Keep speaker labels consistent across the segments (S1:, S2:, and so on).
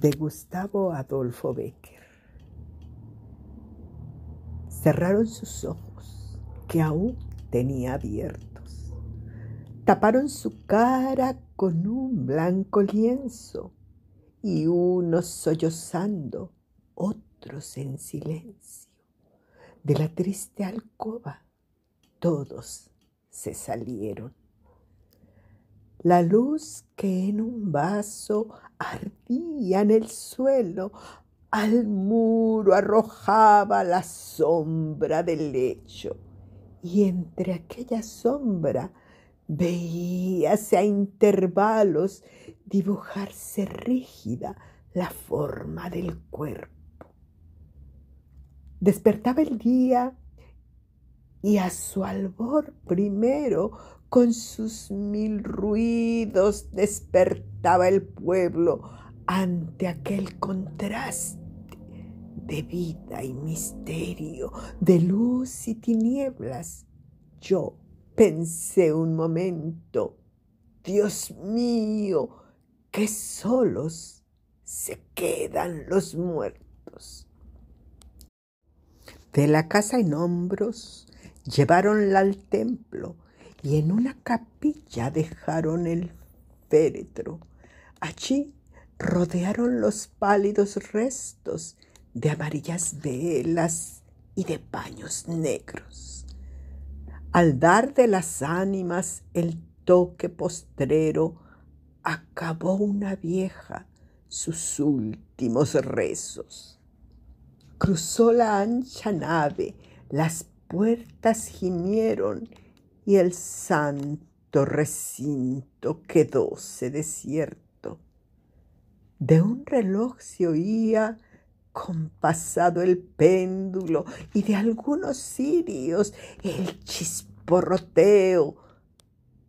S1: de Gustavo Adolfo Becker. Cerraron sus ojos, que aún tenía abiertos. Taparon su cara con un blanco lienzo y unos sollozando, otros en silencio. De la triste alcoba todos se salieron. La luz que en un vaso ardía en el suelo, al muro arrojaba la sombra del lecho. Y entre aquella sombra veíase a intervalos dibujarse rígida la forma del cuerpo. Despertaba el día y a su albor primero, con sus mil ruidos, despertaba el pueblo ante aquel contraste de vida y misterio, de luz y tinieblas. Yo pensé un momento, Dios mío, que solos se quedan los muertos. De la casa en hombros lleváronla al templo y en una capilla dejaron el féretro. Allí rodearon los pálidos restos de amarillas velas y de paños negros. Al dar de las ánimas el toque postrero, acabó una vieja sus últimos rezos. Cruzó la ancha nave, las puertas gimieron y el santo recinto quedóse desierto. De un reloj se oía compasado el péndulo y de algunos cirios el chisporroteo,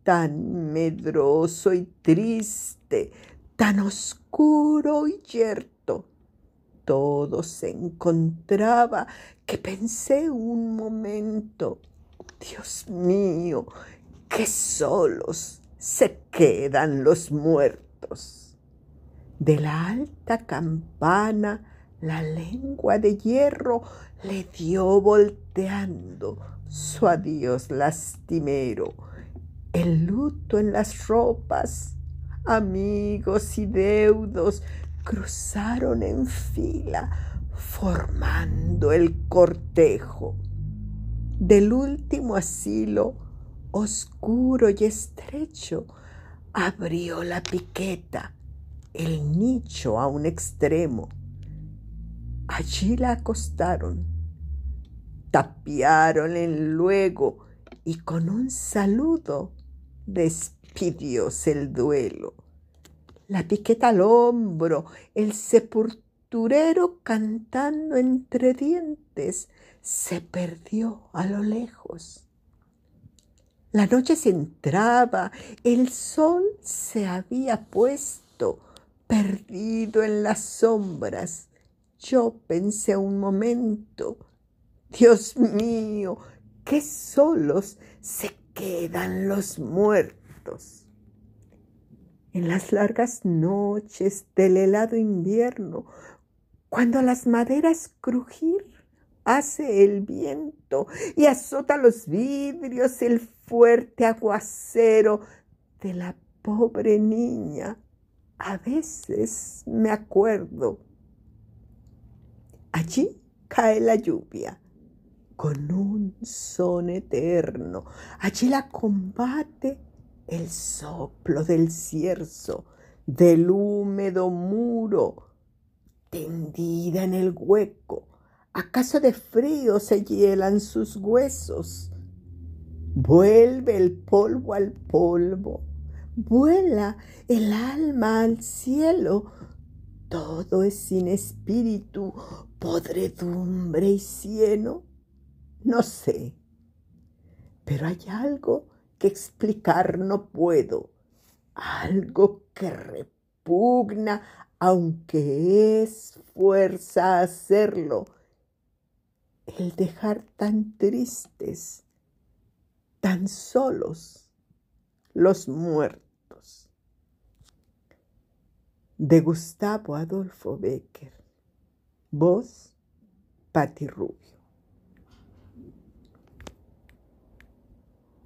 S1: tan medroso y triste, tan oscuro y. Todo se encontraba que pensé un momento, Dios mío, que solos se quedan los muertos. De la alta campana la lengua de hierro le dio volteando su adiós lastimero. El luto en las ropas, amigos y deudos cruzaron en fila, formando el cortejo. Del último asilo, oscuro y estrecho, abrió la piqueta, el nicho a un extremo Allí la acostaron, tapiáronle luego y con un saludo despidióse el duelo. La piqueta al hombro, el sepulturero cantando entre dientes, se perdió a lo lejos. La noche se entraba, el sol se había puesto, perdido en las sombras. Yo pensé un momento, Dios mío, qué solos se quedan los muertos. En las largas noches del helado invierno, cuando las maderas crujir hace el viento y azota los vidrios el fuerte aguacero de la pobre niña, a veces me acuerdo Allí cae la lluvia con un son eterno. Allí la combate el soplo del cierzo, del húmedo muro, tendida en el hueco. ¿Acaso de frío se hielan sus huesos? Vuelve el polvo al polvo, vuela el alma al cielo, todo es sin espíritu, podredumbre y cieno. No sé, pero hay algo que explicar no puedo, algo que repugna, aunque es fuerza hacerlo, el dejar tan tristes, tan solos los muertos. de Gustavo Adolfo Becker. Voz, Patti Rubio.